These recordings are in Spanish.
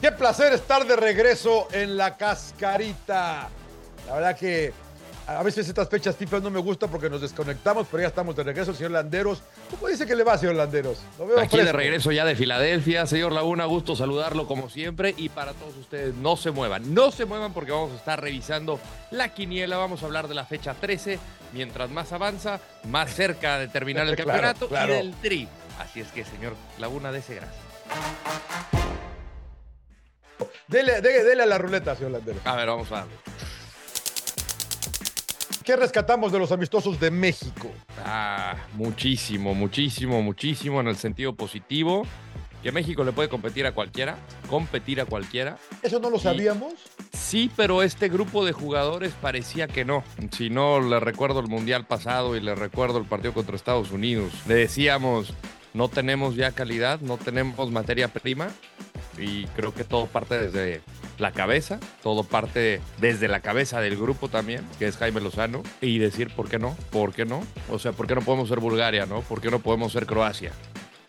Qué placer estar de regreso en la cascarita. La verdad que a veces estas fechas FIFA no me gustan porque nos desconectamos, pero ya estamos de regreso, señor Landeros. ¿Cómo dice que le va, señor Landeros? Lo veo Aquí de regreso ya de Filadelfia. Señor Laguna, gusto saludarlo como siempre. Y para todos ustedes, no se muevan. No se muevan porque vamos a estar revisando la quiniela. Vamos a hablar de la fecha 13. Mientras más avanza, más cerca de terminar el campeonato y del tri. Así es que, señor Laguna, ese gracias. Dele, dele, a la ruleta, señor Landeros. A ver, vamos a darle. ¿Qué rescatamos de los amistosos de México? Ah, muchísimo, muchísimo, muchísimo en el sentido positivo. Que México le puede competir a cualquiera, competir a cualquiera. ¿Eso no lo sabíamos? Sí, pero este grupo de jugadores parecía que no. Si no, le recuerdo el Mundial pasado y le recuerdo el partido contra Estados Unidos. Le decíamos, no tenemos ya calidad, no tenemos materia prima y creo que todo parte desde la cabeza, todo parte desde la cabeza del grupo también, que es Jaime Lozano, y decir, ¿por qué no? ¿Por qué no? O sea, ¿por qué no podemos ser Bulgaria, no? ¿Por qué no podemos ser Croacia?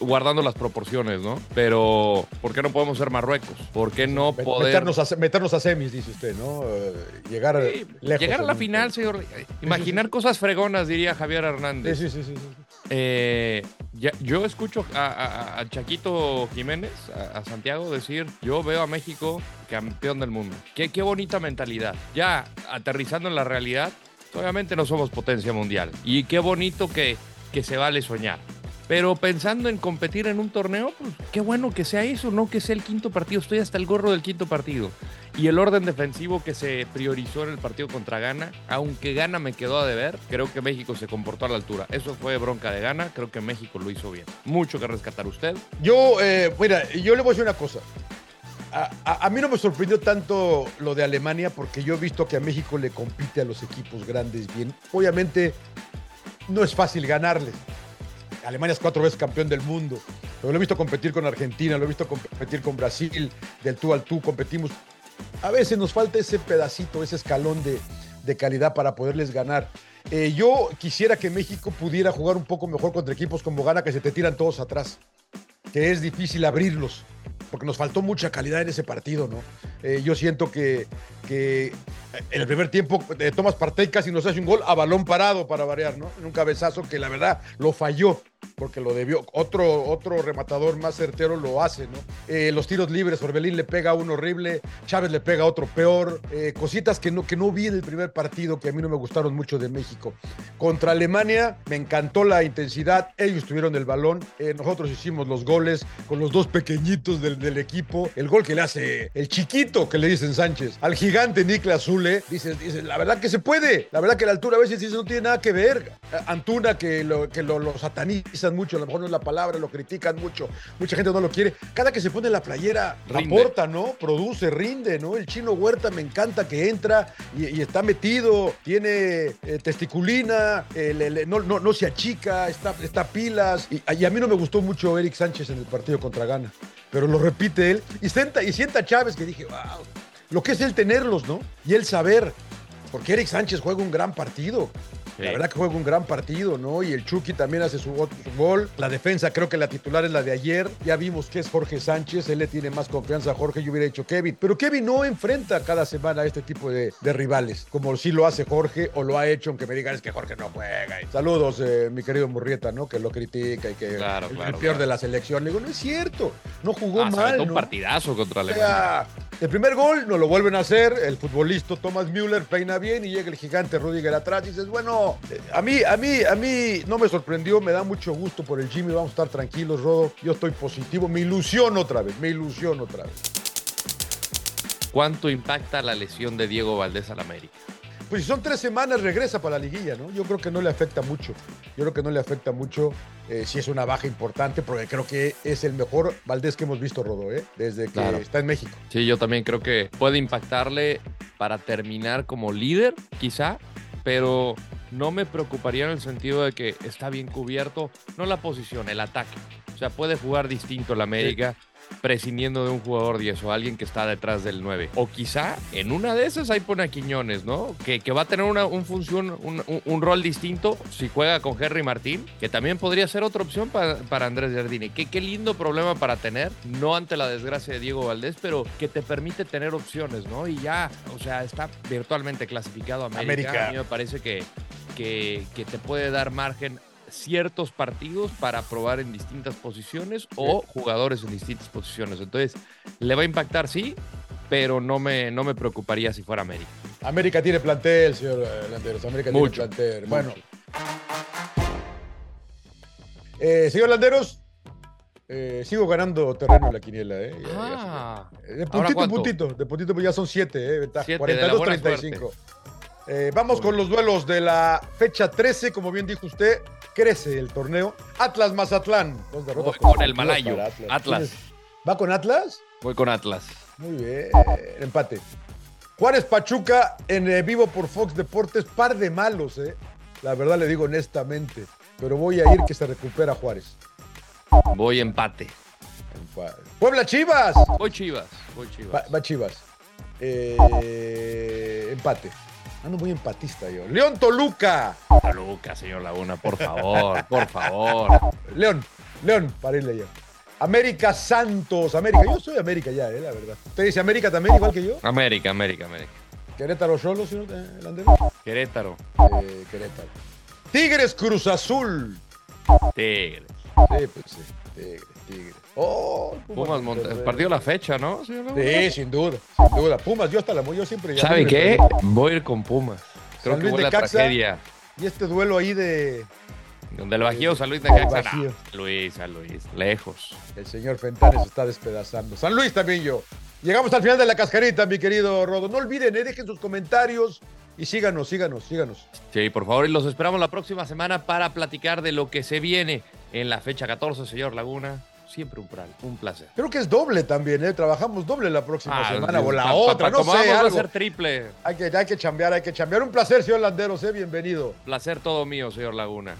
guardando las proporciones, ¿no? Pero, ¿por qué no podemos ser Marruecos? ¿Por qué no poder... Meternos a, meternos a semis, dice usted, ¿no? Eh, llegar lejos. Llegar a la final, señor. Imaginar cosas fregonas, diría Javier Hernández. Sí, sí, sí. sí, eh, yo escucho a, Chaquito Jiménez, a, Santiago, decir, yo veo a México campeón del mundo. Qué, qué bonita mentalidad. Ya aterrizando en la realidad, obviamente no somos potencia mundial. Y qué bonito que, que se vale soñar. Pero pensando en competir en un torneo, pues qué bueno que sea eso, no que sea el quinto partido. Estoy hasta el gorro del quinto partido. Y el orden defensivo que se priorizó en el partido contra Ghana, aunque Ghana me quedó a deber, creo que México se comportó a la altura. Eso fue bronca de Ghana, creo que México lo hizo bien. Mucho que rescatar usted. Yo, eh, mira, yo le voy a decir una cosa. A, mí no me sorprendió tanto lo de Alemania porque yo he visto que a México le compite a los equipos grandes bien. Obviamente no es fácil ganarles. Alemania es cuatro veces campeón del mundo. lo he visto competir con Argentina, lo he visto competir con Brasil, del tú al tú competimos. A veces nos falta ese pedacito, ese escalón de, calidad para poderles ganar. Eh, yo quisiera que México pudiera jugar un poco mejor contra equipos como Gana, que se te tiran todos atrás, que es difícil abrirlos, porque nos faltó mucha calidad en ese partido, ¿no? Eh, yo siento que, que en el primer tiempo eh, Tomás Partey casi nos hace un gol a balón parado para variar, ¿no? En un cabezazo que la verdad lo falló porque lo debió. Otro, otro rematador más certero lo hace, ¿no? Eh, los tiros libres, Orbelín le pega a uno horrible, Chávez le pega a otro peor. Eh, cositas que no, que no vi en el primer partido que a mí no me gustaron mucho de México. Contra Alemania me encantó la intensidad, ellos tuvieron el balón, eh, nosotros hicimos los goles con los dos pequeñitos del, equipo. El gol que le hace el chiquito que le dicen Sánchez al gigante Niklas Zule, dice, dice, la verdad que se puede, la verdad que la altura a veces dice, no tiene nada que ver. Antuna que lo, que mucho, a lo mejor no es la palabra, lo critican mucho, mucha gente no lo quiere. Cada que se pone la playera, aporta, ¿no? Produce, rinde, ¿no? El chino Huerta me encanta que entra y, está metido, tiene eh, testiculina, no, no, no, se achica, está, está pilas. Y, a mí no me gustó mucho Eric Sánchez en el partido contra Ghana, pero lo repite él. Y sienta, y sienta Chávez que dije, wow, lo que es el tenerlos, ¿no? Y el saber, porque Eric Sánchez juega un gran partido. La verdad que juega un gran partido, ¿no? Y el Chucky también hace su, gol. La defensa, creo que la titular es la de ayer. Ya vimos que es Jorge Sánchez. Él le tiene más confianza a Jorge. Yo hubiera dicho Kevin. Pero Kevin no enfrenta cada semana a este tipo de, rivales, como sí lo hace Jorge o lo ha hecho, aunque me digan es que Jorge no juega. Saludos, eh, mi querido Murrieta, ¿no? Que lo critica y que claro, el, peor de la selección. Le digo, no es cierto. No jugó ah, mal. un partidazo contra Alemania. El primer gol no lo vuelven a hacer. El futbolista Thomas Müller peina bien y llega el gigante Rudiger atrás y dices, bueno, eh, a mí a mí, a mí no me sorprendió, me da mucho gusto por el Jimmy, vamos a estar tranquilos, Rodo. Yo estoy positivo, me ilusiono otra vez, me ilusiono otra vez. ¿Cuánto impacta la lesión de Diego Valdés al América? Pues si son tres semanas, regresa para la liguilla, ¿no? Yo creo que no le afecta mucho. Yo creo que no le afecta mucho eh, si es una baja importante, porque creo que es el mejor Valdés que hemos visto, Rodo, ¿eh? Desde que Claro. está en México. Sí, yo también creo que puede impactarle para terminar como líder, quizá, pero no me preocuparía en el sentido de que está bien cubierto, no la posición, el ataque. O sea, puede jugar distinto el América, prescindiendo de un jugador 10 o alguien que está detrás del 9. O quizá en una de esas ahí pone a Quiñones, ¿no? Que, que va a tener una un función, un, un- un rol distinto si juega con Henry Martín, que también podría ser otra opción para, para Andrés Jardine. Qué, qué lindo problema para tener, no ante la desgracia de Diego Valdés, pero que te permite tener opciones, ¿no? Y ya, o sea, está virtualmente clasificado América. América. A mí me parece que, que, que te puede dar margen ciertos partidos para probar en distintas posiciones o jugadores en distintas posiciones. Entonces, le va a impactar, sí, pero no me, no me preocuparía si fuera América. América tiene plantel, señor eh, Landeros. América Mucho, tiene plantel. Bueno, Mucho. eh, señor Landeros, eh, sigo ganando terreno en la quiniela, ¿eh? Ya- ya- Ah, De ¿Ahora puntito en puntito, de puntito, pues ya son siete, ¿eh? Ventaja, Siete, de la buena 42-35. Eh, vamos con los duelos de la fecha 13, como bien dijo usted, crece el torneo. Atlas Mazatlán. Dos derrotas Voy con el malayo, Atlas. ¿Tienes- ¿Va con Atlas? voy con Atlas. Muy bien, empate. Juárez Pachuca en eh, vivo por Fox Deportes, par de malos, ¿eh? La verdad le digo honestamente, pero voy a ir que se recupera Juárez. Voy empate. Empa- Puebla Chivas. Voy Chivas. Voy Chivas. Va, va Chivas. Eh, empate. Ando muy empatista yo. León Toluca. Toluca, señor Laguna, por favor, por favor. León, León, para irle yo. América Santos, América. Yo soy América ya, eh, la verdad. ¿Usted dice América también, igual que yo? América, América, América. Querétaro Solo, señor eh, Landero. Querétaro. Eh, Querétaro. Tigres Cruz Azul. Tigres. Sí, pues sí. Tigres, Tigres. Oh, Pumas Monte- Monterrey. Partido la fecha, ¿no? Sí, sin duda, sin duda. Pumas, yo hasta la yo siempre ya. ¿Sabe qué? Voy a ir con Pumas. Creo San que Luis huele a Necaxa. tragedia. Y este duelo ahí de Donde el Bajío, San Luis de Caxa. Bajío. Luis, San Luis, lejos. el señor Fentanes está despedazando. San Luis también yo. Llegamos al final de la cascarita, mi querido Rodo. No olviden, eh, dejen sus comentarios y síganos, síganos, síganos. Sí, por favor, y los esperamos la próxima semana para platicar de lo que se viene en la fecha 14, señor Laguna. Siempre un, placer. Creo que es doble también, ¿eh? Trabajamos doble la próxima Ah, semana o la pa- otra, pa- no como sé. va a ser triple. Hay que, hay que chambear, hay que chambear. Un placer, señor Landeros, ¿eh? Bienvenido. Placer todo mío, señor Laguna.